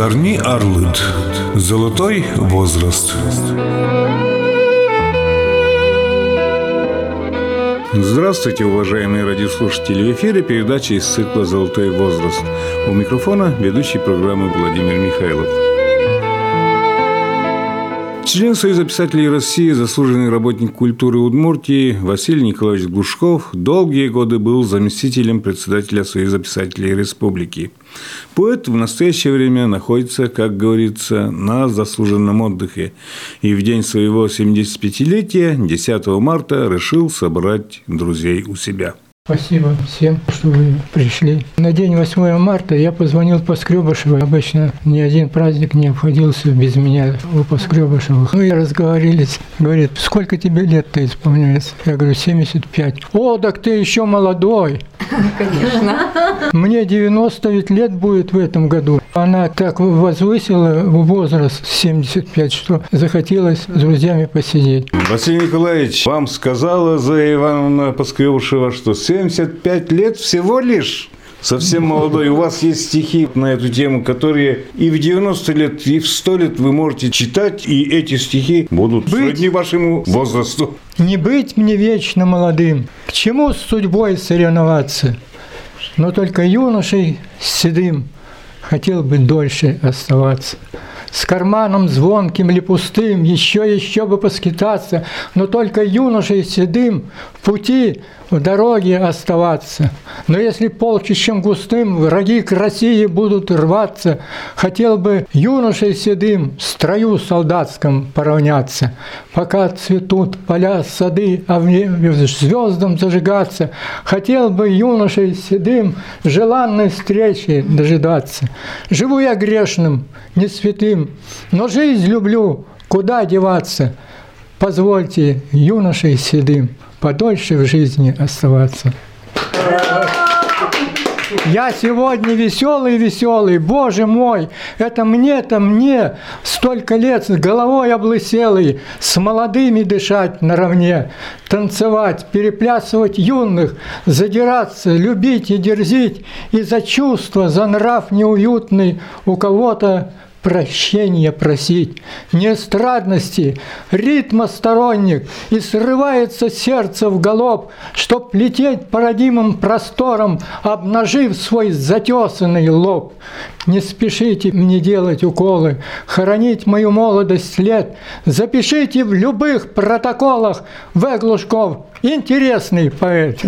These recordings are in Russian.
Зарни Арлыт. Золотой возраст. Здравствуйте, уважаемые радиослушатели! В эфире передача из цикла «Золотой возраст». У микрофона ведущий программы Владимир Михайлов. Член Союза писателей России, заслуженный работник культуры Удмуртии Василий Николаевич Глушков долгие годы был заместителем председателя Союза писателей Республики. Поэт в настоящее время находится, как говорится, на заслуженном отдыхе и в день своего 75-летия, 10 марта, решил собрать друзей у себя – Спасибо всем, что вы пришли. На день 8 марта я позвонил Поскребышеву. Обычно ни один праздник не обходился без меня у Поскребышевых. Ну и разговорились. Говорит, сколько тебе лет-то исполняется? Я говорю, 75. О, так ты еще молодой. Конечно. Мне 90 лет будет в этом году. Она так возвысила возраст 75, что захотелось с друзьями посидеть. Василий Николаевич, вам сказала Зоя Ивановна Поскребышева, что 75 лет всего лишь? совсем молодой. У вас есть стихи на эту тему, которые и в 90 лет, и в 100 лет вы можете читать, и эти стихи будут быть, сродни вашему возрасту. Не быть мне вечно молодым, к чему с судьбой соревноваться? Но только юношей седым хотел бы дольше оставаться с карманом звонким или пустым, еще еще бы поскитаться, но только юношей седым в пути в дороге оставаться. Но если полчищем густым враги к России будут рваться, хотел бы юношей седым в строю солдатском поравняться, пока цветут поля, сады, а в звездам зажигаться, хотел бы юношей седым желанной встречи дожидаться. Живу я грешным, не святым, но жизнь люблю, куда деваться? Позвольте юношей седым подольше в жизни оставаться. Я сегодня веселый, веселый, Боже мой, это мне-то мне столько лет с головой облыселый, с молодыми дышать наравне, танцевать, переплясывать юных, задираться, любить и дерзить, и за чувство, за нрав неуютный у кого-то прощения просить, не эстрадности, ритма сторонник, и срывается сердце в галоп, чтоб лететь по родимым просторам, обнажив свой затесанный лоб. Не спешите мне делать уколы, хоронить мою молодость лет, запишите в любых протоколах В. Глушков, интересный поэт.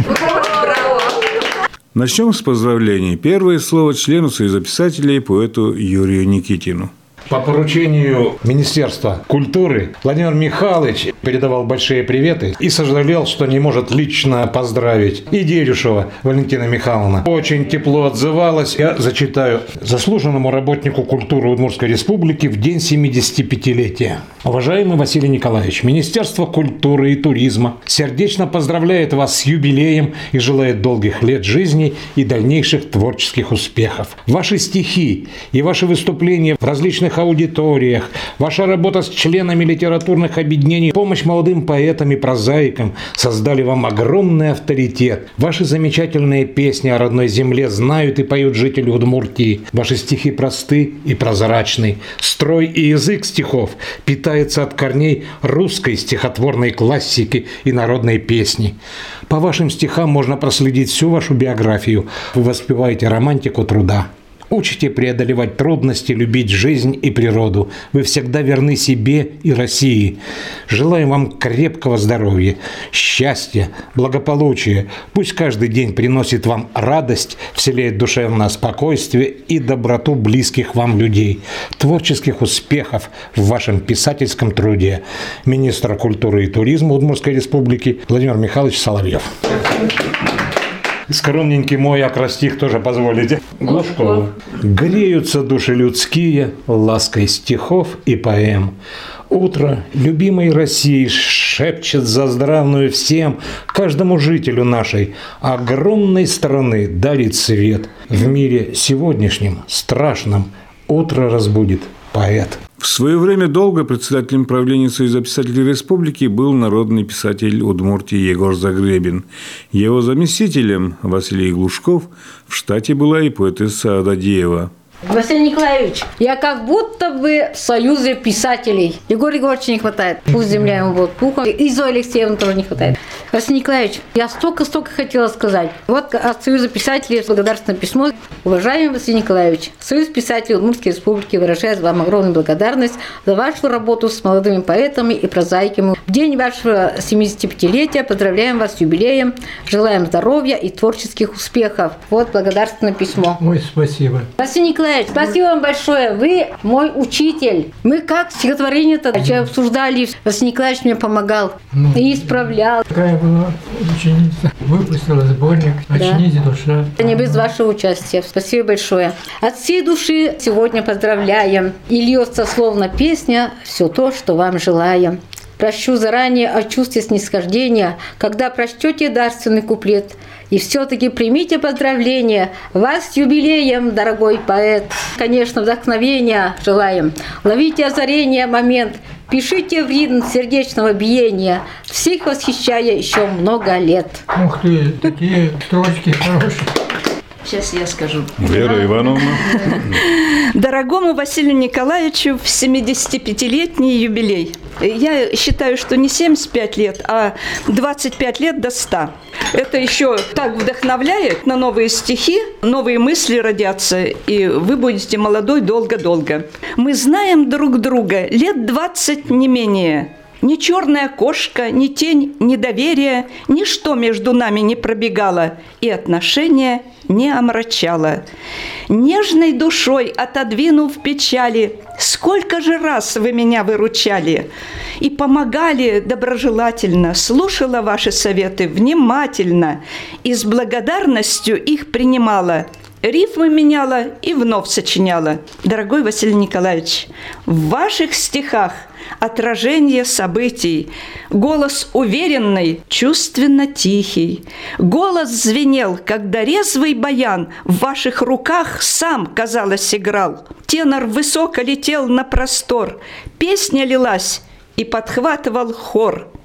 Начнем с поздравлений. Первое слово члену Союза писателей поэту Юрию Никитину. По поручению Министерства культуры Владимир Михайлович передавал большие приветы и сожалел, что не может лично поздравить и Дерюшева Валентина Михайловна. Очень тепло отзывалась. Я зачитаю. Заслуженному работнику культуры Удмуртской республики в день 75-летия. Уважаемый Василий Николаевич, Министерство культуры и туризма сердечно поздравляет вас с юбилеем и желает долгих лет жизни и дальнейших творческих успехов. Ваши стихи и ваши выступления в различных аудиториях, ваша работа с членами литературных объединений, помощь молодым поэтам и прозаикам создали вам огромный авторитет. Ваши замечательные песни о родной земле знают и поют жители Удмуртии. Ваши стихи просты и прозрачны. Строй и язык стихов питается от корней русской стихотворной классики и народной песни. По вашим стихам можно проследить всю вашу биографию. Вы воспеваете романтику труда. Учите преодолевать трудности, любить жизнь и природу. Вы всегда верны себе и России. Желаем вам крепкого здоровья, счастья, благополучия. Пусть каждый день приносит вам радость, вселяет душевное спокойствие и доброту близких вам людей. Творческих успехов в вашем писательском труде. Министр культуры и туризма Удмуртской республики Владимир Михайлович Соловьев. Скромненький мой акростих тоже позволите. Глушков. Греются души людские лаской стихов и поэм. Утро любимой России шепчет за здравную всем, каждому жителю нашей огромной страны дарит свет. В мире сегодняшнем, страшном, утро разбудит поэт. В свое время долго председателем правления Союза писателей Республики был народный писатель Удмуртии Егор Загребин. Его заместителем Василий Глушков в штате была и поэтесса Ададеева. Василий Николаевич, я как будто бы в союзе писателей. Егор Егоровича не хватает. Пусть земля ему будет пухом. И Зои Алексеевны тоже не хватает. Василий Николаевич, я столько-столько хотела сказать. Вот от Союза писателей благодарственное письмо. Уважаемый Василий Николаевич, Союз писателей Удмуртской Республики выражает вам огромную благодарность за вашу работу с молодыми поэтами и прозаиками. В день вашего 75-летия поздравляем вас с юбилеем, желаем здоровья и творческих успехов. Вот благодарственное письмо. Ой, спасибо. Василий Николаевич, спасибо вам большое. Вы мой учитель. Мы как стихотворение-то обсуждали. Василий Николаевич мне помогал и исправлял. Такая была ученица. Выпустила сборник «Очнись, душа». Это не без вашего участия. Спасибо большое. От всей души сегодня поздравляем. И льется словно песня «Все то, что вам желаем». Прощу заранее о чувстве снисхождения, когда прочтете дарственный куплет. И все-таки примите поздравления. Вас с юбилеем, дорогой поэт. Конечно, вдохновения желаем. Ловите озарение момент. Пишите в ритм сердечного биения. Всех восхищая еще много лет. Ух ты, такие строчки хорошие. Сейчас я скажу. Вера Ивановна. Дорогому Василию Николаевичу в 75-летний юбилей. Я считаю, что не 75 лет, а 25 лет до 100. Это еще так вдохновляет на новые стихи, новые мысли родятся, и вы будете молодой долго-долго. Мы знаем друг друга лет 20 не менее. Ни черная кошка, ни тень недоверия, ничто между нами не пробегало, и отношения не омрачало. Нежной душой отодвинув печали, сколько же раз вы меня выручали и помогали доброжелательно, слушала ваши советы внимательно и с благодарностью их принимала – рифмы меняла и вновь сочиняла. Дорогой Василий Николаевич, в ваших стихах отражение событий, голос уверенный, чувственно тихий. Голос звенел, когда резвый баян в ваших руках сам, казалось, играл. Тенор высоко летел на простор, песня лилась и подхватывал хор –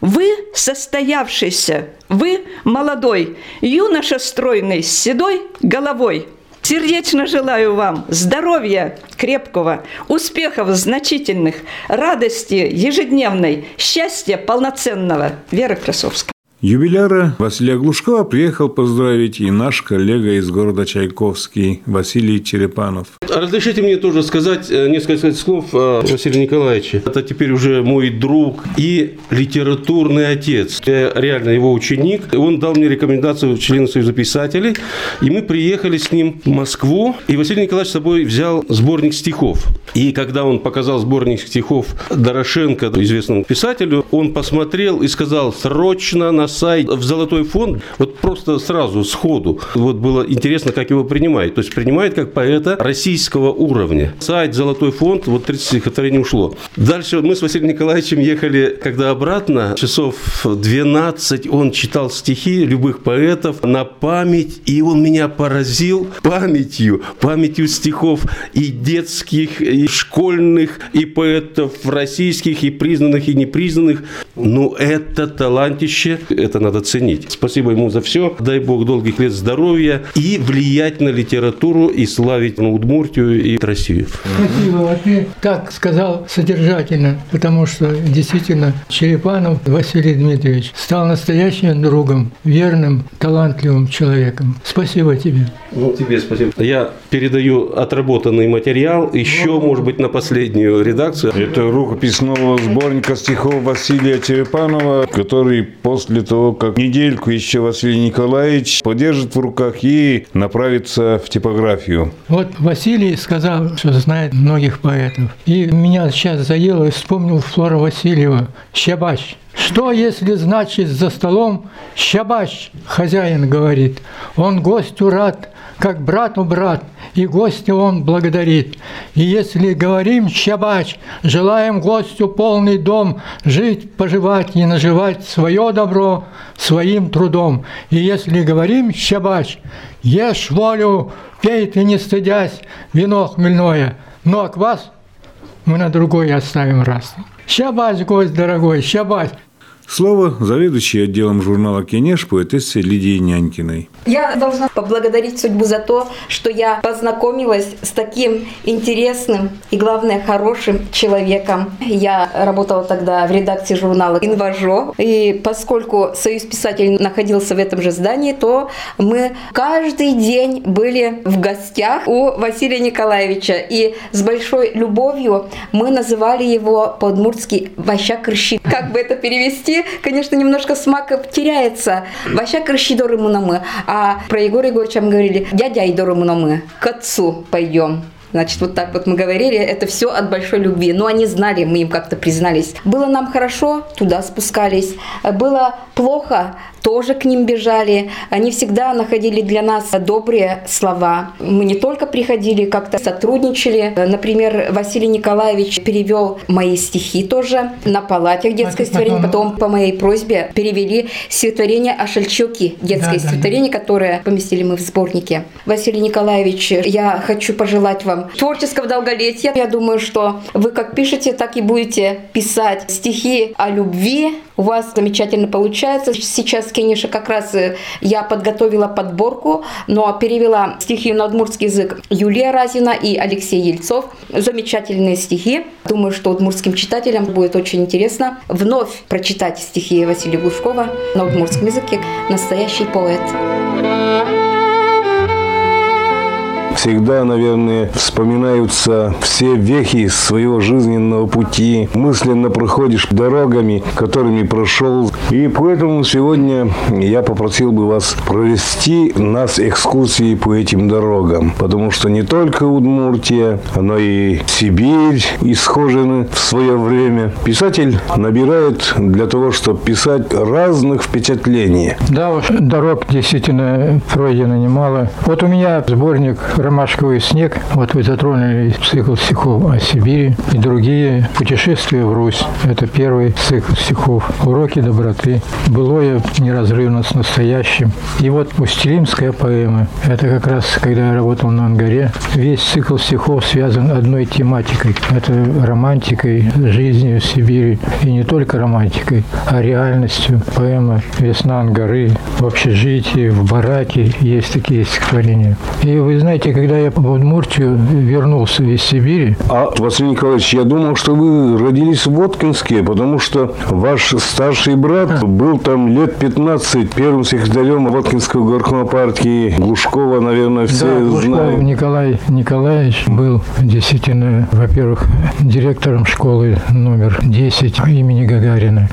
вы состоявшийся, вы молодой, юноша стройный, с седой головой. Сердечно желаю вам здоровья крепкого, успехов значительных, радости ежедневной, счастья полноценного. Вера Красовская. Юбиляра Василия Глушкова приехал поздравить и наш коллега из города Чайковский Василий Черепанов. Разрешите мне тоже сказать э, несколько слов о Василии Николаевиче. Это теперь уже мой друг и литературный отец. Я реально его ученик. Он дал мне рекомендацию члена Союза писателей. И мы приехали с ним в Москву. И Василий Николаевич с собой взял сборник стихов. И когда он показал сборник стихов Дорошенко, известному писателю, он посмотрел и сказал, срочно на сайт в Золотой фонд. Вот просто сразу, сходу. Вот было интересно, как его принимают. То есть принимает как поэта российского уровня. Сайт Золотой фонд, вот 30 стихотворений ушло. Дальше мы с Василием Николаевичем ехали, когда обратно, часов 12, он читал стихи любых поэтов на память, и он меня поразил памятью, памятью стихов и детских, и школьных, и поэтов российских, и признанных, и непризнанных. Ну, это талантище, это надо ценить. Спасибо ему за все. Дай Бог долгих лет здоровья и влиять на литературу и славить на Удмуртию и Россию. Спасибо. А ты так сказал содержательно, потому что действительно Черепанов Василий Дмитриевич стал настоящим другом, верным, талантливым человеком. Спасибо тебе. Ну, тебе спасибо. Я передаю отработанный материал еще, может быть, на последнюю редакцию. Это рукопись нового сборника стихов Василия Черепанова, который после того, как недельку еще Василий Николаевич подержит в руках и направится в типографию. Вот Василий сказал, что знает многих поэтов. И меня сейчас заело и вспомнил Флора Васильева «Щабач». Что, если значит за столом «щабач», хозяин говорит, он гостю рад, как брату брат, и гостя он благодарит. И если говорим «щабач», желаем гостю полный дом, жить, поживать и наживать свое добро своим трудом. И если говорим «щабач», ешь волю, пей ты не стыдясь, вино хмельное, но а квас мы на другой оставим раз. Щабач, гость дорогой, щабач. Слово заведующей отделом журнала «Кенеш» поэтессе Лидии Нянькиной. Я должна поблагодарить судьбу за то, что я познакомилась с таким интересным и, главное, хорошим человеком. Я работала тогда в редакции журнала «Инважо», и поскольку Союз писателей находился в этом же здании, то мы каждый день были в гостях у Василия Николаевича, и с большой любовью мы называли его по-удмуртски «Ваща Крыщи». Как бы это перевести? Конечно, немножко смак теряется. Ваща крыщидоры мы, а про Егора Егоровича мы говорили, дядя Идоры мы, к отцу пойдем. Значит, вот так вот мы говорили, это все от большой любви. Но они знали, мы им как-то признались. Было нам хорошо, туда спускались. Было плохо, тоже к ним бежали. Они всегда находили для нас добрые слова. Мы не только приходили, как-то сотрудничали. Например, Василий Николаевич перевел мои стихи тоже на палатях детской стихотворения. Потом по моей просьбе перевели стихотворение о Шельчуке, детское да, стихотворение, да, да. которое поместили мы в сборнике. Василий Николаевич, я хочу пожелать вам творческого долголетия. Я думаю, что вы как пишете, так и будете писать стихи о любви. У вас замечательно получается. Сейчас Кениша как раз э, я подготовила подборку, но перевела стихи на удмуртский язык Юлия Разина и Алексей Ельцов. Замечательные стихи. Думаю, что удмуртским читателям будет очень интересно вновь прочитать стихи Василия Глушкова на удмуртском языке. Настоящий поэт. Всегда, наверное, вспоминаются все вехи своего жизненного пути. Мысленно проходишь дорогами, которыми прошел. И поэтому сегодня я попросил бы вас провести нас экскурсии по этим дорогам. Потому что не только Удмуртия, но и Сибирь исхожены в свое время. Писатель набирает для того, чтобы писать разных впечатлений. Да, дорог действительно пройдено немало. Вот у меня сборник «Ромашковый снег». Вот вы затронули цикл стихов о Сибири и другие «Путешествия в Русь». Это первый цикл стихов. «Уроки доброты». «Былое неразрывно с настоящим». И вот «Устилимская поэма». Это как раз, когда я работал на Ангаре. Весь цикл стихов связан одной тематикой. Это романтикой, жизнью в Сибири. И не только романтикой, а реальностью. Поэма «Весна Ангары», в общежитии, в бараке есть такие стихотворения. И вы знаете, когда я в Удмуртию вернулся из Сибири. А, Василий Николаевич, я думал, что вы родились в Воткинске, потому что ваш старший брат был там лет 15 первым секретарем Воткинского горкома партии. Глушкова, наверное, все да, Глушков знают. Николай Николаевич был действительно, во-первых, директором школы номер 10 имени Гагарина.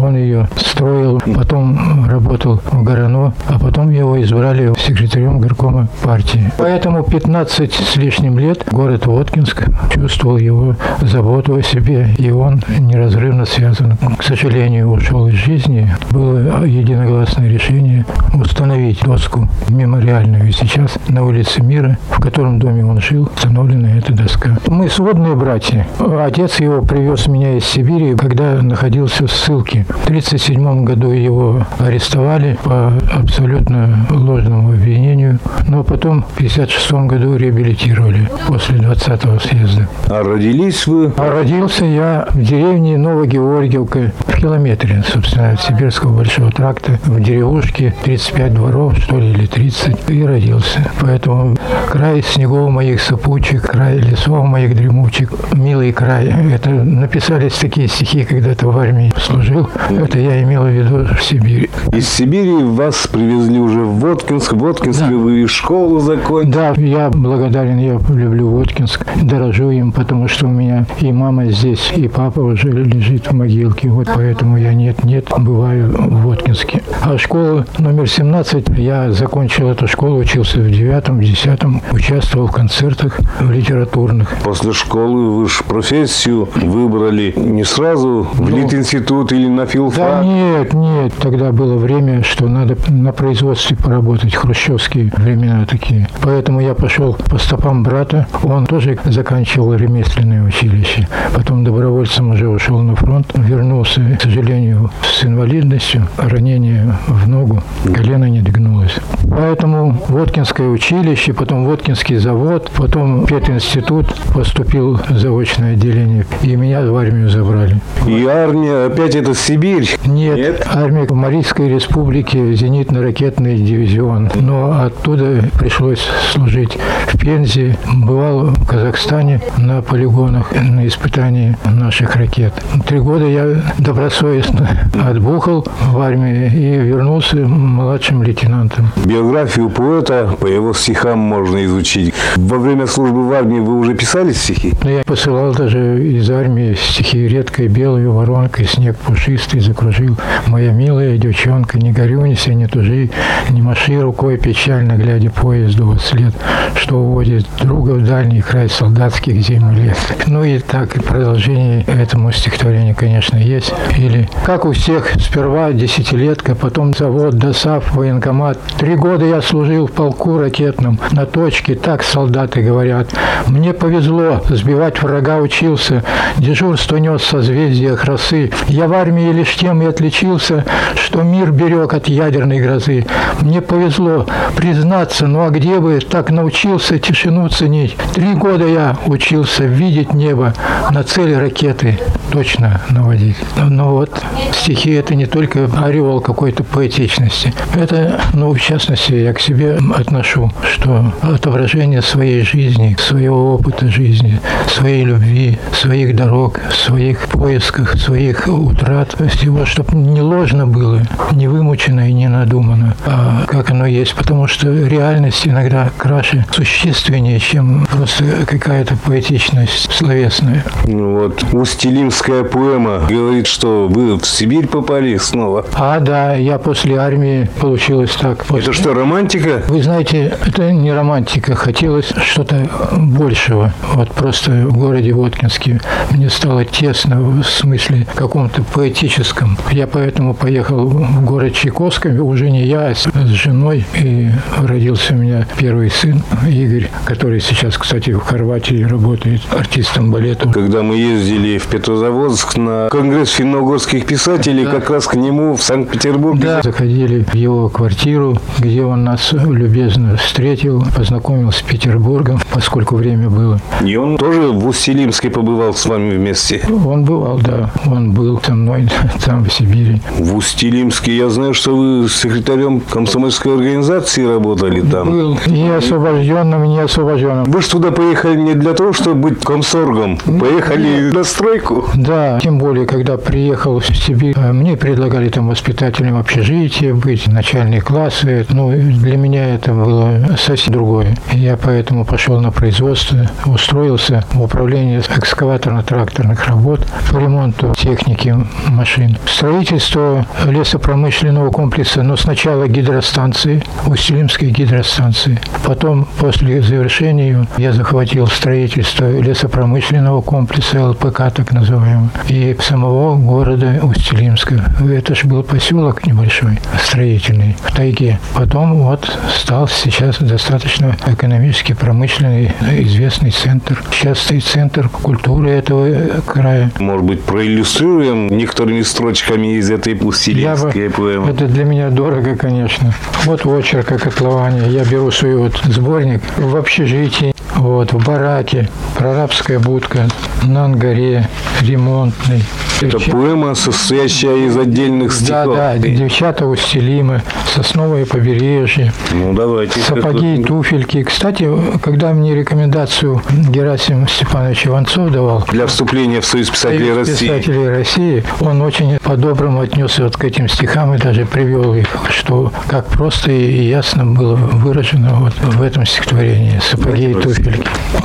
Он ее строил, потом работал в Горано, а потом его избрали секретарем горкома партии. Поэтому 15 с лишним лет город Воткинск чувствовал его заботу о себе, и он неразрывно связан. К сожалению, ушел из жизни. Было единогласное решение установить доску мемориальную. И сейчас на улице Мира, в котором доме он жил, установлена эта доска. Мы сводные братья. Отец его привез меня из Сибири, когда находился в ссылке. В 1937 году его арестовали по абсолютно ложному обвинению, но потом в 1956 году реабилитировали после 20-го съезда. А родились вы? А родился я в деревне Новогеоргиевка, в километре, собственно, от Сибирского большого тракта, в деревушке 35 дворов, что ли, или 30, и родился. Поэтому край снегов моих сопучих, край лесов моих дремучих, милый край. Это написались такие стихи, когда-то в армии служил. Это я имел в виду в Сибири. Из Сибири вас привезли уже в Воткинск. В Воткинске да. вы школу закончили. Да, я благодарен, я люблю Воткинск, дорожу им, потому что у меня и мама здесь, и папа уже лежит в могилке. Вот поэтому я нет-нет бываю в Воткинске. А школа номер 17, я закончил эту школу, учился в девятом, десятом, участвовал в концертах в литературных. После школы вы же профессию выбрали не сразу в ну, Литинститут или на филфак? Да нет, нет. Тогда было время, что надо на производстве поработать, хрущевские времена такие. Поэтому я я пошел по стопам брата. Он тоже заканчивал ремесленное училище. Потом добровольцем уже ушел на фронт. Вернулся, к сожалению, с инвалидностью. Ранение в ногу. Колено не двинулось. Поэтому Воткинское училище, потом Воткинский завод, потом пединститут поступил в заочное отделение. И меня в армию забрали. И армия, опять это Сибирь? Нет, Нет. армия Марийской республики, зенитно-ракетный дивизион. Но оттуда пришлось служить в Пензе. Бывал в Казахстане на полигонах на испытании наших ракет. Три года я добросовестно отбухал в армии и вернулся младшим лейтенантом. Биографию поэта по его стихам можно изучить. Во время службы в армии вы уже писали стихи? Ну, я посылал даже из армии стихи «Редкой белой воронкой, снег пушистый закружил. Моя милая девчонка, не горюнься, не тужи, не маши рукой печально, глядя поезду во след, что уводит друга в дальний край солдатских зим и лет». Ну и так, и продолжение этому стихотворению, конечно, есть. Или «Как у всех, сперва десятилетка, потом завод, досав, военкомат. Три года я служил в полку ракетном, на точке, так солдаты говорят. Мне повезло, сбивать врага учился, дежурство нес созвездия красы. Я в армии лишь тем и отличился, что мир берег от ядерной грозы. Мне повезло признаться, ну а где бы так научился тишину ценить? Три года я учился видеть небо, на цели ракеты точно наводить. Но вот стихи это не только ореол какой-то поэтичности. Это, ну, в частности, я к себе отношу, что отображение своей жизни, своего опыта жизни, своей любви, своих дорог, своих поисках, своих утрат, всего, чтобы не ложно было, не вымучено и не надумано, а как оно есть. Потому что реальность иногда краше, существеннее, чем просто какая-то поэтичность словесная. Ну вот, Устилимская поэма говорит, что вы в Сибирь попали снова. А, да, я после армии получилось так. После... Это что, романтика? Вы знаете, это не романтика. Хотелось что-то большего. Вот просто в городе Воткинске мне стало тесно в смысле каком-то поэтическом. Я поэтому поехал в город Чайковский, уже не я, а с женой. И родился у меня первый сын Игорь, который сейчас, кстати, в Хорватии работает артистом балета. Когда мы ездили в Петрозаводск на конгресс финно-угорских писателей, да. как раз к нему в Санкт-Петербурге. Да, заходили в его квартиру, где он нас любезно встретил, познакомил с Петербургом, поскольку время было. И он тоже в Устилимске побывал с вами вместе? Он бывал, да. Он был со мной там, в Сибири. В Устилимске я знаю, что вы секретарем комсомольской организации работали там. Был. Не освобожденным, не освобожденным. Вы же туда поехали не для того, чтобы быть комсоргом. Поехали Нет. на стройку. Да, тем более, когда приехал в Сибирь, э, мне предлагали там воспитателем общежития быть, начальные классы. Ну, для меня это было совсем другое. Я поэтому пошел на производство, устроился в управление экскаваторно-тракторных работ по ремонту техники машин. Строительство лесопромышленного комплекса, но сначала гидростанции, Устилимской гидростанции. Потом, после завершения, я захватил строительство лесопромышленного комплекса ЛПК, так называемого, и самого города Устилимска. Это же был поселок небольшой, строительный, в тайге. Потом вот стал сейчас достаточно экономически промышленный, известный центр. Сейчас стоит центр культуры этого края. Может быть, проиллюстрируем некоторыми строчками из этой пустилинской поэмы? Это для меня дорого, конечно. Вот очерк о котловане. Я беру свой вот сборник в общежитии, вот, в бараке, прорабская будка, на ангаре, ремонтный. Это поэма, состоящая из отдельных стихов. Да, да, девчата устелимы, сосновое побережье. Ну, давайте. Сапоги и туфельки. Кстати, когда мне рекомендацию Герасим Степанович Иванцов давал. Для вступления в Союз писателей Союз России. писателей России, он очень по-доброму отнесся вот к этим стихам и даже привел их, что как просто и ясно было выражено вот в этом стихотворении «Сапоги и туфельки».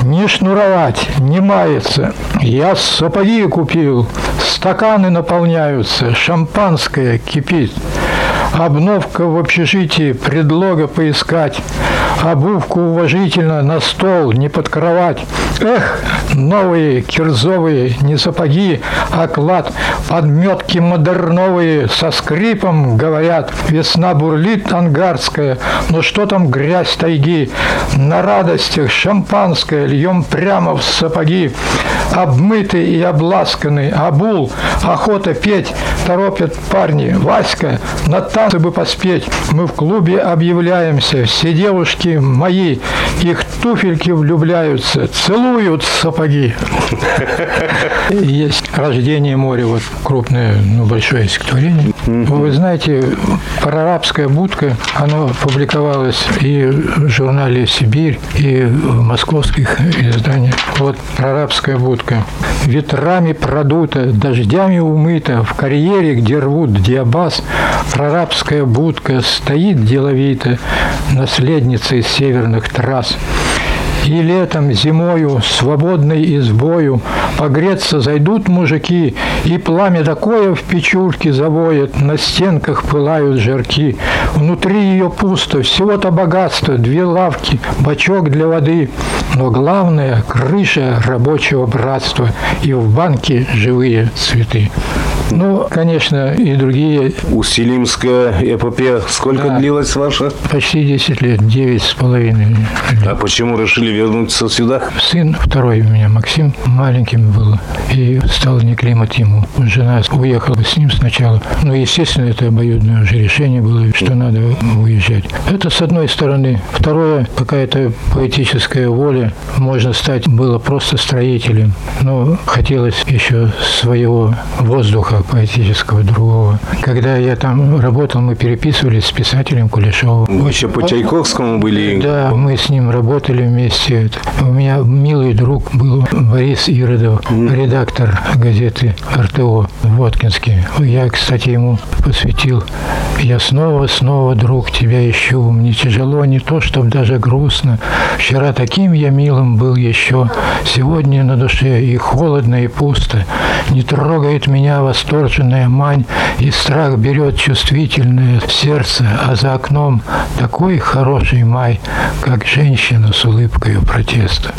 Не шнуровать, не маяться. Я сапоги купил, Стаканы наполняются, шампанское кипит. Обновка в общежитии, предлога поискать. обувку уважительно на стол, не под кровать. Эх, новые кирзовые не сапоги, а клад, подметки модерновые со скрипом говорят. Весна бурлит ангарская, но что там грязь тайги? На радостях шампанское льем прямо в сапоги. Обмытый и обласканный, обул, охота петь, торопят парни. Васька, на танцы бы поспеть. Мы в клубе объявляемся, все девушки мои, их туфельки влюбляются, целуют сапоги. Есть «Рождение моря», вот крупное, ну, большое стихотворение. Вы знаете, прорабская будка, оно публиковалось и в журнале «Сибирь», и в московских изданиях. Вот прорабская будка. Ветрами продута, дождями умыта, в карьере, где рвут диабаз, прорабская будка стоит деловито, наследница из северных трасс. И летом, зимою, свободной избою, Погреться зайдут мужики, И пламя такое в печурке завоет, На стенках пылают жарки. Внутри ее пусто, всего-то богатство, Две лавки, бачок для воды, Но главное — крыша рабочего братства, И в банке живые цветы. Ну, конечно, и другие. Усилимская эпопея. Сколько Да. длилась ваша? Почти 10 лет, 9 с половиной. А почему решили вернуться сюда? Сын второй у меня, Максим, маленьким был, и стал не климат ему. Жена уехала с ним сначала. Ну, естественно, это обоюдное уже решение было, что надо уезжать. Это с одной стороны. Второе, какая-то поэтическая воля. Можно стать, было просто строителем. Но хотелось еще своего воздуха поэтического другого. Когда я там работал, мы переписывались с писателем Кулешовым. Вы еще по Чайковскому были? Да, мы с ним работали вместе. У меня милый друг был Борис Иродов, редактор газеты РТО в Воткинске. Я, кстати, ему посвятил «Я снова, снова, друг, тебя ищу. Мне тяжело, не то, чтоб даже грустно. Вчера таким я милым был еще. Сегодня на душе и холодно, и пусто. Не трогает меня восторженная мань, и страх берет чувствительное сердце, а за окном такой хороший май, как женщина с улыбкой протеста.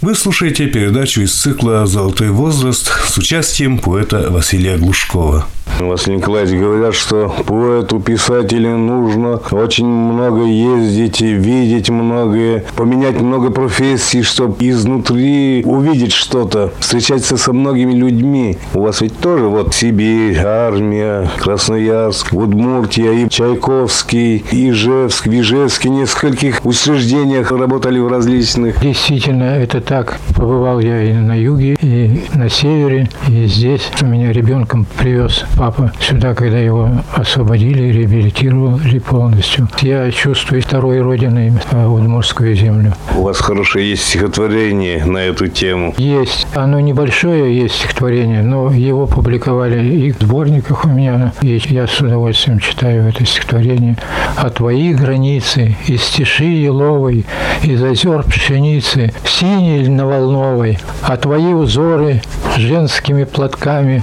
Вы слушаете передачу из цикла «Золотой возраст» с участием поэта Василия Глушкова. Василий Николаевич, говорят, что поэту, писателю нужно очень много ездить, и видеть многое, поменять много профессий, чтобы изнутри увидеть что-то, встречаться со многими людьми. У вас ведь тоже вот Сибирь, армия, Красноярск, Удмуртия, и Чайковский, Ижевск, Вижевский, в нескольких учреждениях работали в различных. Действительно, это так. Побывал я и на юге, и на севере, и здесь. Меня ребенком привез папа сюда, когда его освободили, реабилитировали полностью. Я чувствую второй родиной Удмуртскую землю. У вас хорошее есть стихотворение на эту тему. Есть. Оно небольшое, есть стихотворение, но его публиковали и в сборниках у меня. И я с удовольствием читаю это стихотворение. «А твои границы из тиши еловой, из озер пшеницы, в синей льноволновой, а твои узоры женскими платками,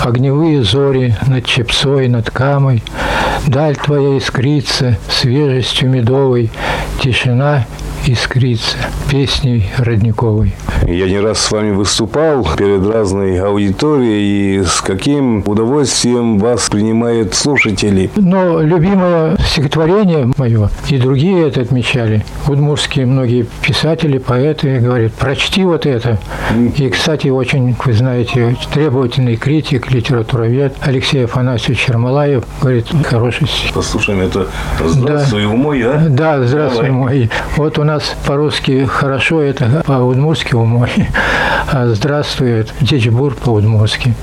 огневые зори над Чепцой, над Камой, даль твоя искрится свежестью медовой, тишина искрится песней родниковой. Я не раз с вами выступал перед разной аудиторией, и с каким удовольствием вас принимают слушатели. Но любимое стихотворение мое, и другие это отмечали, удмуртские многие писатели, поэты говорят, прочти вот это. И, кстати, очень, вы знаете, требовательный критик, литературовед Алексей Афанасьевич Чермалаев говорит, хороший стих. Послушаем это «Здравствуй, умой», а? Да, здравствуй, Давай. мой. Вот у нас по-русски хорошо, это по-удмуртски умой. А здравствуй, это дичбур по-удмуртски.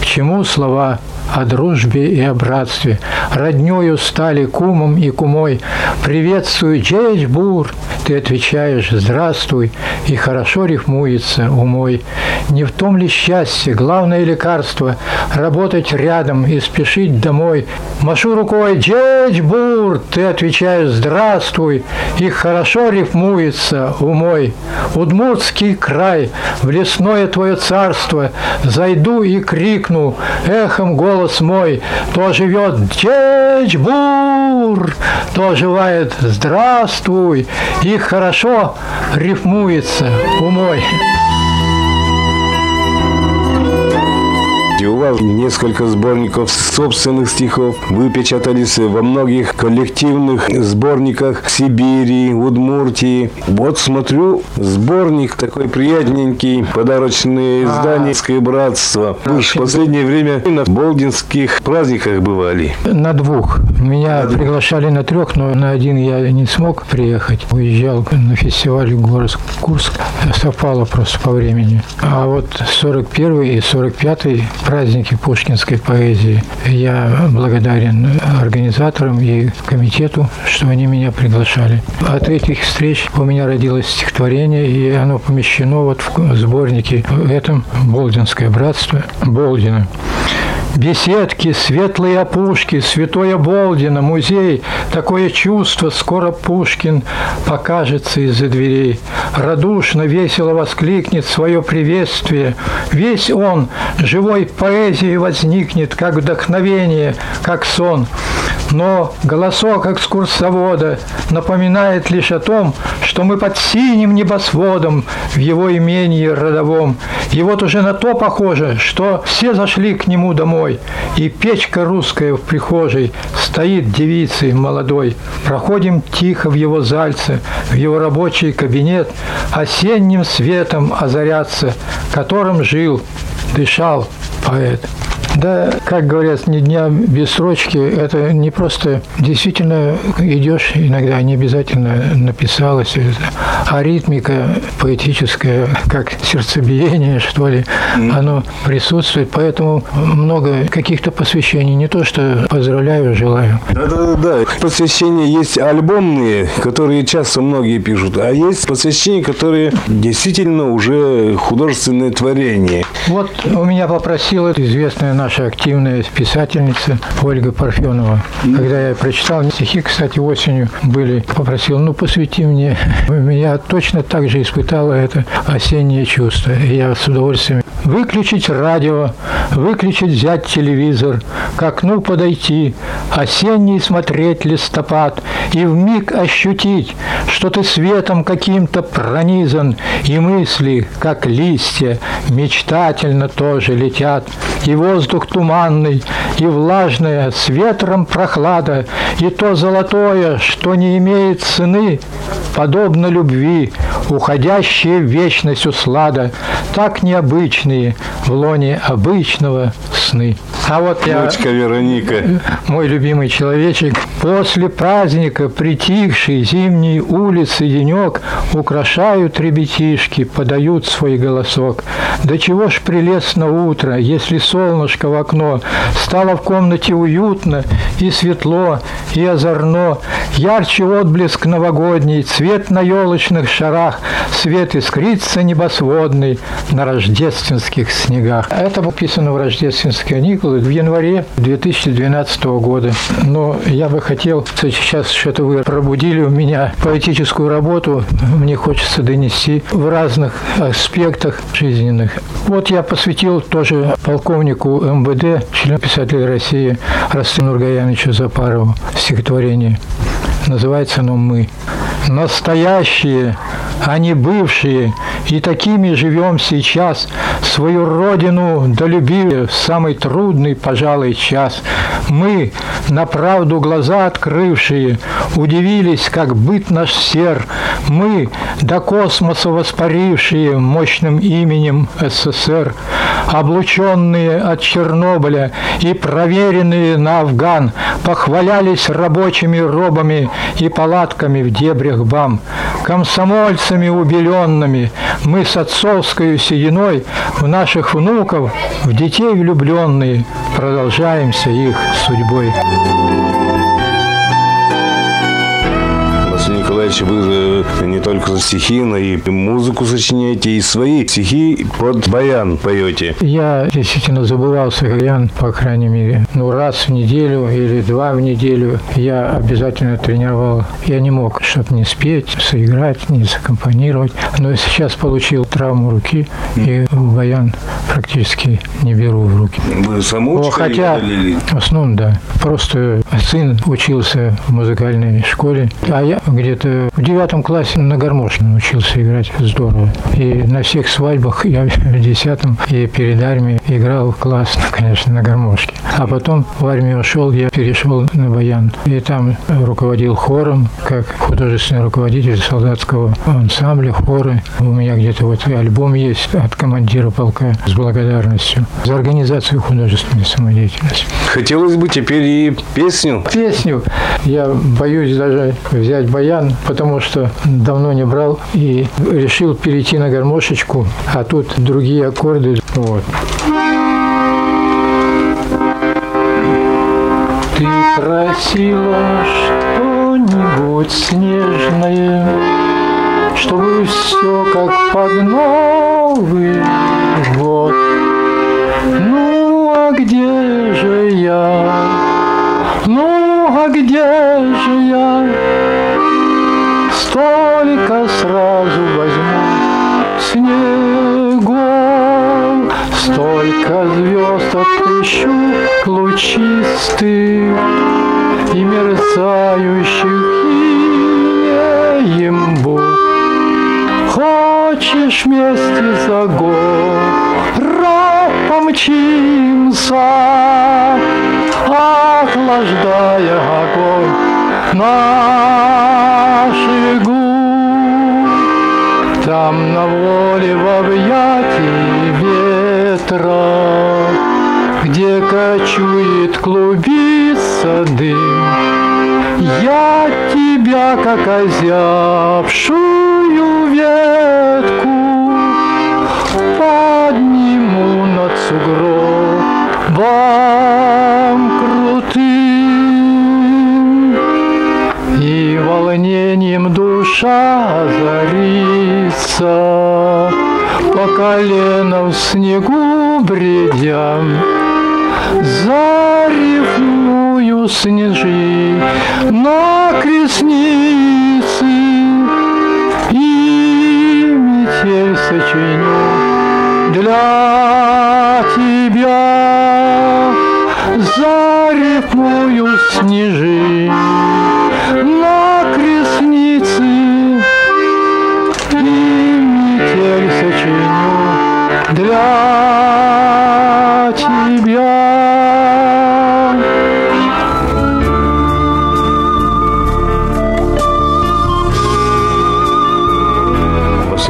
К чему слова о дружбе и о братстве? Роднёю стали кумом и кумой. Приветствую, дичбур. Ты отвечаешь «Здравствуй», и хорошо рифмуется умой. Не в том ли счастье, главное лекарство – работать рядом и спешить домой. Машу рукой «Дичбур», ты отвечаешь «Здравствуй», и хорошо рифмуется умой. Удмуртский край, в лесное твое царство, Зайду и крикну, эхом голос мой, То живет Чечбур, то оживает Здравствуй, и хорошо рифмуется умой. Вас несколько сборников собственных стихов выпечатались во многих коллективных сборниках Сибири, Удмуртии. Вот смотрю, сборник такой приятненький, подарочное издание «Ское братство». Вы же в последнее время на болдинских праздниках бывали. На двух. Меня приглашали на трех, но на один я не смог приехать. Уезжал на фестиваль в город Курск. Совпало просто по времени. А вот 41 и 45 праздники пушкинской поэзии. Я благодарен организаторам и комитету, что они меня приглашали. От этих встреч у меня родилось стихотворение, и оно помещено вот в сборнике в этом «Болдинское братство» Болдина. Беседки, светлые опушки, святое Болдина, музей. Такое чувство, скоро Пушкин покажется из-за дверей. Радушно, весело воскликнет свое приветствие. Весь он живой поэзией возникнет, как вдохновение, как сон. Но голосок экскурсовода напоминает лишь о том, что мы под синим небосводом в его имении родовом. И вот уже на то похоже, что все зашли к нему домой, и печка русская в прихожей стоит девицей молодой. Проходим тихо в его зальце, в его рабочий кабинет, осенним светом озаряться, которым жил, дышал поэт. Да, как говорят, ни дня без срочки, это не просто действительно идешь, иногда не обязательно написалось, а ритмика поэтическая, как сердцебиение, что ли, оно присутствует, поэтому много каких-то посвящений, не то что поздравляю, желаю. Да-да-да. Посвящения есть альбомные, которые часто многие пишут, а есть посвящения, которые действительно уже художественное творение. Вот у меня попросила известная наша активная писательница Ольга Парфенова. Когда я прочитал стихи, кстати, осенью были, попросил, ну, посвяти мне. Я точно так же испытала это осеннее чувство. И я с удовольствием выключить радио, выключить взять телевизор, к окну подойти, осенний смотреть листопад и в миг ощутить, что ты светом каким-то пронизан, и мысли, как листья, мечтательно тоже летят, и воздух туманный, и влажная, с ветром прохлада, и то золотое, что не имеет цены, подобно любви, уходящие в вечность услада, так необычные в лоне обычного сны. А вот я, Дочка Вероника. мой любимый человечек, после праздника притихший зимней улицы денек украшают ребятишки, подают свой голосок. Да чего ж прелестно утро, если солнышко в окно, стало в комнате уютно и светло, и озорно, ярче отблеск новогодний, цвет на елочных шарах, свет искрится небосводный на рождественских снегах. Это было писано в рождественские каникулы в январе 2012 года. Но я бы хотел, сейчас что-то вы пробудили у меня поэтическую работу, мне хочется донести в разных аспектах жизненных. Вот я посвятил тоже полковнику МВД, члену писателей России Растину Нургаяновичу Запарову стихотворение. Называется оно «Мы». Настоящие, а не бывшие, и такими живем сейчас, свою родину долюбили в самый трудный, пожалуй, час. Мы, на правду глаза открывшие, удивились, как быт наш сер. Мы, до космоса воспарившие мощным именем СССР, облученные от Чернобыля и проверенные на Афган, похвалялись рабочими робами и палатками в дебрях БАМ. Комсомольцами убеленными мы с отцовской сединой в наших внуков, в детей влюбленные, продолжаемся их судьбой. Николаевич, вы не только стихи, но и музыку сочиняете, и свои стихи под баян поете. Я действительно забывался, Ян, по крайней мере, ну, раз в неделю или два в неделю я обязательно тренировал. Я не мог, чтобы не спеть, сыграть, не саккомпанировать. Но сейчас получил травму руки и баян практически не беру в руки. Вы самоучка хотя, или- в основном, да. Просто сын учился в музыкальной школе, а я где-то в девятом классе на гармошке научился играть здорово. И на всех свадьбах я в десятом и перед армией играл классно, конечно, на гармошке. А потом в армию ушел, я перешел на баян. И там руководил хором, как художественный руководитель солдатского ансамбля, хоры. У меня где-то вот альбом есть от командира полка с благодарностью за организацию художественной самодеятельности. Хотелось бы теперь и песню. Песню я боюсь даже взять баян, потому что давно не брал и решил перейти на гармошечку, а тут другие аккорды. Вот. Ты просила что-нибудь снежное, чтобы все как под Новый год. Ну, а где же я? Ну, а где же я? Столько сразу возьму снегов, Столько звезд отыщу лучистых И мерцающих инеем бух. Хочешь вместе за город помчимся, Охлаждая огонь наших Там на воле в объятии ветра, Где кочует клубится дым, Я тебя, как озябшую ветку, Подниму над сугробом крутым, И волнением душа озарится, По колено в снегу бредя, Зарифмую снежи на крестницы И метель сочиню для тебя Зарифмую снежи для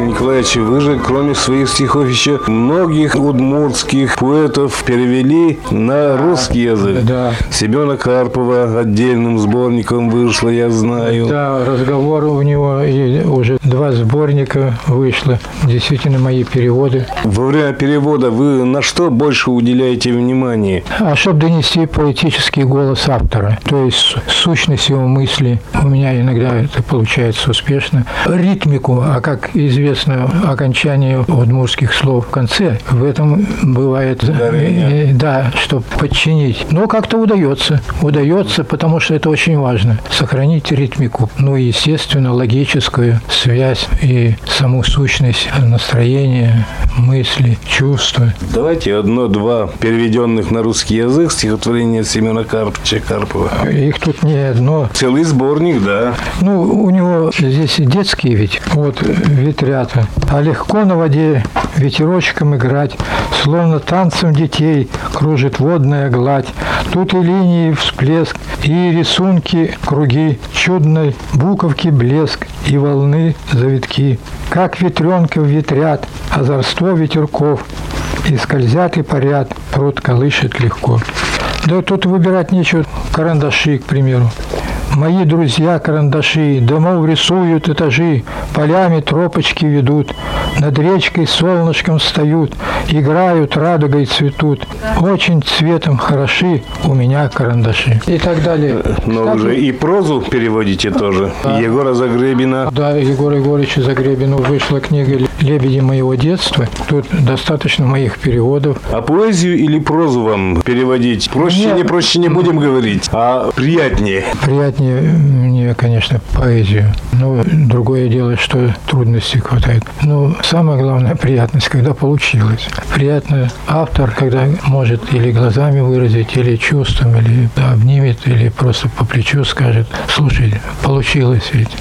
Василий Николаевич, вы же, кроме своих стихов, еще многих удмуртских поэтов перевели на русский язык. да. Семена Карпова отдельным сборником вышло, я знаю. Да, разговор у него и уже два сборника вышло. Действительно, мои переводы. Во время перевода вы на что больше уделяете внимание? А чтобы донести поэтический голос автора, то есть сущность его мысли, у меня иногда это получается успешно. Ритмику, а как известно, окончание удмуртских слов в конце, в этом бывает, Ударение. э, да, чтобы подчинить. Но как-то удается, удается, потому что это очень важно, сохранить ритмику, ну и, естественно, логическую связь и саму сущность настроения, мысли, чувства. Давайте одно-два переведенных на русский язык стихотворения Семена Карповича Карпова. Их тут не одно, Целый сборник, да. Ну, у него здесь и детские ведь, вот ветрята. А легко на воде ветерочком играть, словно танцем детей кружит водная гладь. Тут и линии всплеск, и рисунки круги, чудной буковки блеск, и волны завитки. Как ветренка ветрят, озорство ветерков, и скользят и парят, пруд колышет легко. Да тут выбирать нечего, карандаши, к примеру. Мои друзья карандаши домов рисуют этажи, полями тропочки ведут, над речкой солнышком встают, играют, радугой цветут. Очень цветом хороши у меня карандаши. И так далее. Но вы же и прозу переводите тоже. Егора Загребина. Да, Егору Егоровичу Загребину вышла книга «Лебеди моего детства». Тут достаточно моих переводов. А поэзию или прозу вам переводить? Проще, Нет. не проще не будем говорить, а приятнее. Приятнее мне, конечно, поэзию. Но другое дело, что трудностей хватает. Но самое главное – приятность, когда получилось. Приятно автор, когда может или глазами выразить, или чувством, или обнимет, или просто по плечу скажет, слушай, получилось ведь.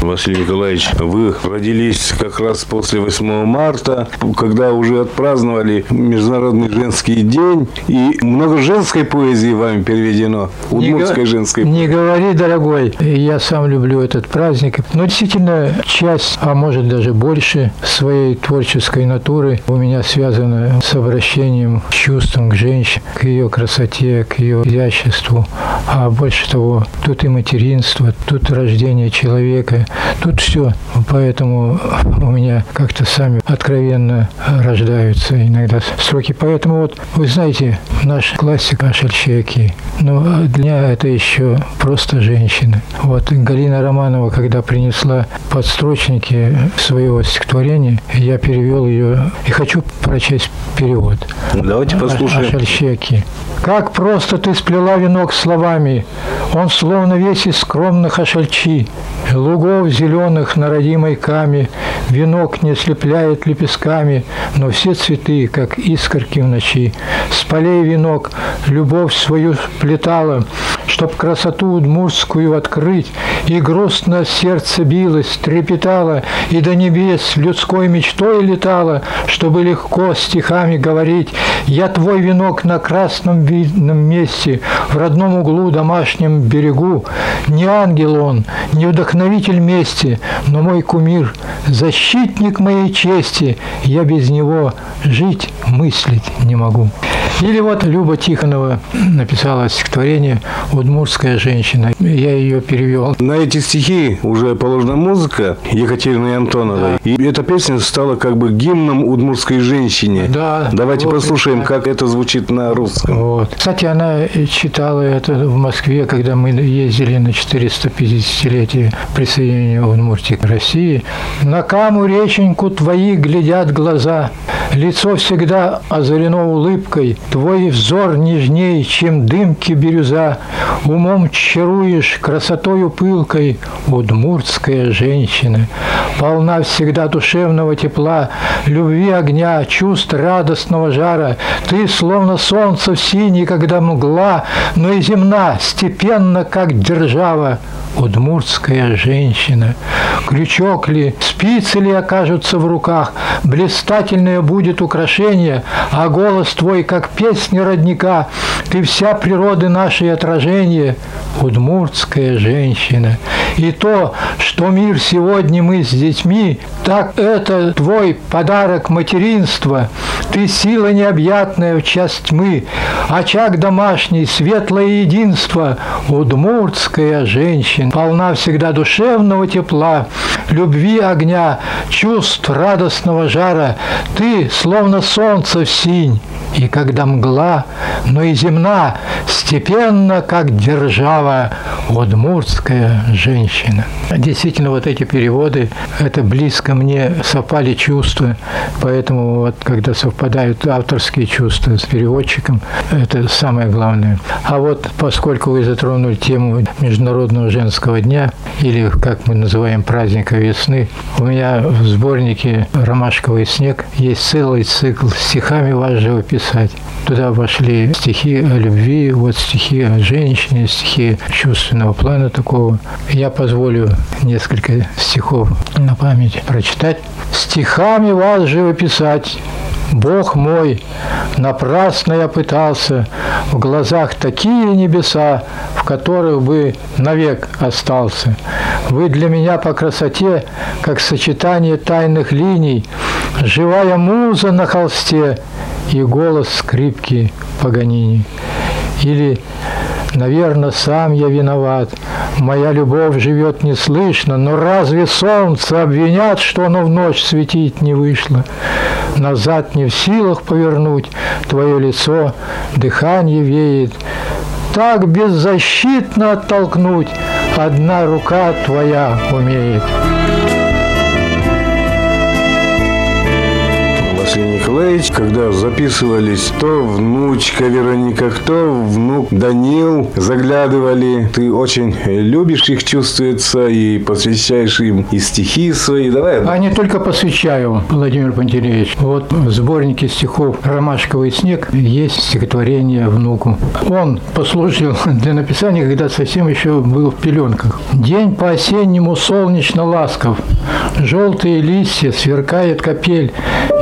Василий Николаевич, вы родились как раз после 8 марта, когда уже отпраздновали Международный женский день, и много женской поэзии вами переведено, удмуртской женской. Не говори, дорогой, я сам люблю этот праздник. Но действительно, часть, а может даже больше своей творческой натуры у меня связана с обращением к чувствам к женщине, к ее красоте, к ее изяществу. А больше того, тут и материнство, тут рождение человека, тут все. Поэтому у меня как-то сами откровенно рождаются иногда строки. Поэтому вот, вы знаете, наш классик Ашельчеки, но для меня это еще просто женщина. Вот Галина Романова, когда принесла подстрочники своего стихотворения, я перевел ее и хочу прочесть перевод. Давайте послушаем. Ашельчеки. Как просто ты сплела венок словами, он словно весь из скромных ошельчи, лугов зеленых на родимой каме, венок не слепляет лепестками, но все цветы, как искорки в ночи. С полей венок любовь свою плетала, чтоб красоту удмуртскую открыть, и грустно сердце билось, трепетало, и до небес людской мечтой летала, чтобы легко стихами говорить. Я твой венок на красном видном месте, в родном углу домашнем берегу. Не ангел он, не вдохновитель мести, но мой кумир, защитник моей чести. Я без него жить, мыслить не могу. Или вот Люба Тихонова написала стихотворение «Удмуртская женщина». Я ее перевел. На эти стихи уже положена музыка Екатерины Антоновой. И эта песня стала как бы гимном удмуртской женщине. Да. Давайте Вот, послушаем, да. как это звучит на русском. Вот. Кстати, она читала это в Москве, когда мы ездили на 450-летие присоединения Удмуртии к России. На каму реченьку твои глядят глаза, лицо всегда озарено улыбкой, твой взор нежней, чем дымки бирюза, умом чаруешь красотою пылкой, удмуртская женщина, полна всегда душевного тепла, любви огня, чувств радостного жара, ты словно солнце в синей, когда мгла, но и земна, степенно, как держава, удмуртская женщина. Крючок ли, спицы ли окажутся в руках, блистательное будет украшение, а голос твой, как песня родника, ты вся природы нашей отражение, удмуртская женщина. И то, что мир сегодня мы с детьми, так это твой подарок материнства, ты сила необъятная в час тьмы, очаг домашний, светлое единство, удмуртская женщина, полна всегда душевного тепла, любви огня, чувств радостного жара, ты словно солнце в синь, и когда мгла, но и земна, степенно, как держава, удмуртская женщина. Действительно, вот эти переводы, это близко мне совпали чувства, поэтому вот когда совпадают авторские чувства с переводчиком, это самое главное. А вот поскольку вы затронули тему Международного женского дня, или как мы называем праздника весны, у меня в сборнике «Ромашковый снег» есть целый цикл стихами вас живописать. Туда вошли стихи о любви, вот стихи о женщине, стихи чувственного плана такого. Я позволю несколько стихов на память прочитать. «Стихами вас живописать, Бог мой, напрасно я пытался, в глазах такие небеса, в которых бы навек остался. Вы для меня по красоте, как сочетание тайных линий, живая муза на холсте и голос скрипки Паганини. Или Наверное, сам я виноват. Моя любовь живет неслышно, но разве солнце обвинят, что оно в ночь светить не вышло? Назад не в силах повернуть твое лицо, дыхание веет. Так беззащитно оттолкнуть одна рука твоя умеет. Василий Николаевич, когда записывались, то внучка Вероника, кто внук Данил, заглядывали. Ты очень любишь их, чувствуется, и посвящаешь им и стихи свои. Давай. А не только посвящаю, Владимир Пантелеевич. Вот в сборнике стихов «Ромашковый снег» есть стихотворение внуку. Он послужил для написания, когда совсем еще был в пеленках. День по-осеннему солнечно ласков. Желтые листья, сверкает капель.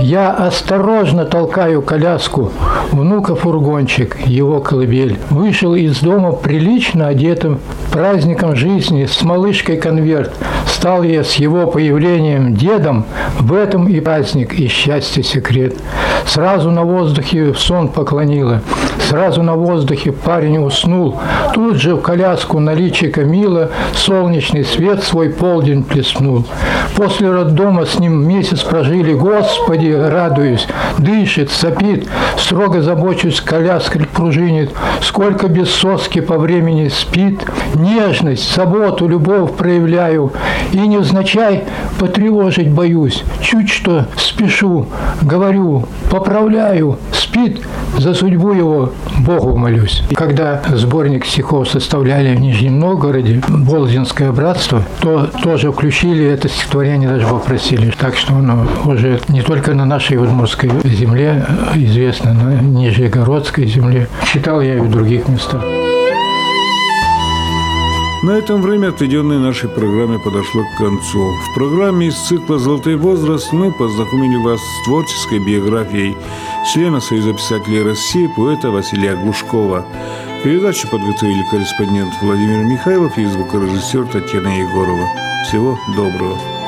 Я осторожно толкаю коляску. Внука фургончик, его колыбель. Вышел из дома прилично одетым, праздником жизни, с малышкой конверт. Стал я с его появлением дедом, в этом и праздник, и счастье секрет. Сразу на воздухе в сон поклонила, сразу на воздухе парень уснул. Тут же в коляску на личико мило солнечный свет свой полдень плеснул. После роддома с ним месяц прожили, Господи, радуюсь, дышит, сопит, строго забочусь, коляска пружинит, сколько без соски по времени спит, нежность, заботу, любовь проявляю, и невзначай потревожить боюсь, чуть что спешу, говорю, поправляю, спит, за судьбу его Богу молюсь. Когда сборник стихов составляли в Нижнем Новгороде, Болдинское братство, то тоже включили это стихотворение, даже попросили. Так что оно уже не только на нашей удмуртской земле известно, но и Нижегородской земле. Читал я и в других местах. На этом время, отведенное нашей программе, подошло к концу. В программе из цикла «Золотой возраст» мы познакомили вас с творческой биографией члена Союза писателей России, поэта Василия Глушкова. Передачу подготовили корреспондент Владимир Михайлов и звукорежиссер Татьяна Егорова. Всего доброго.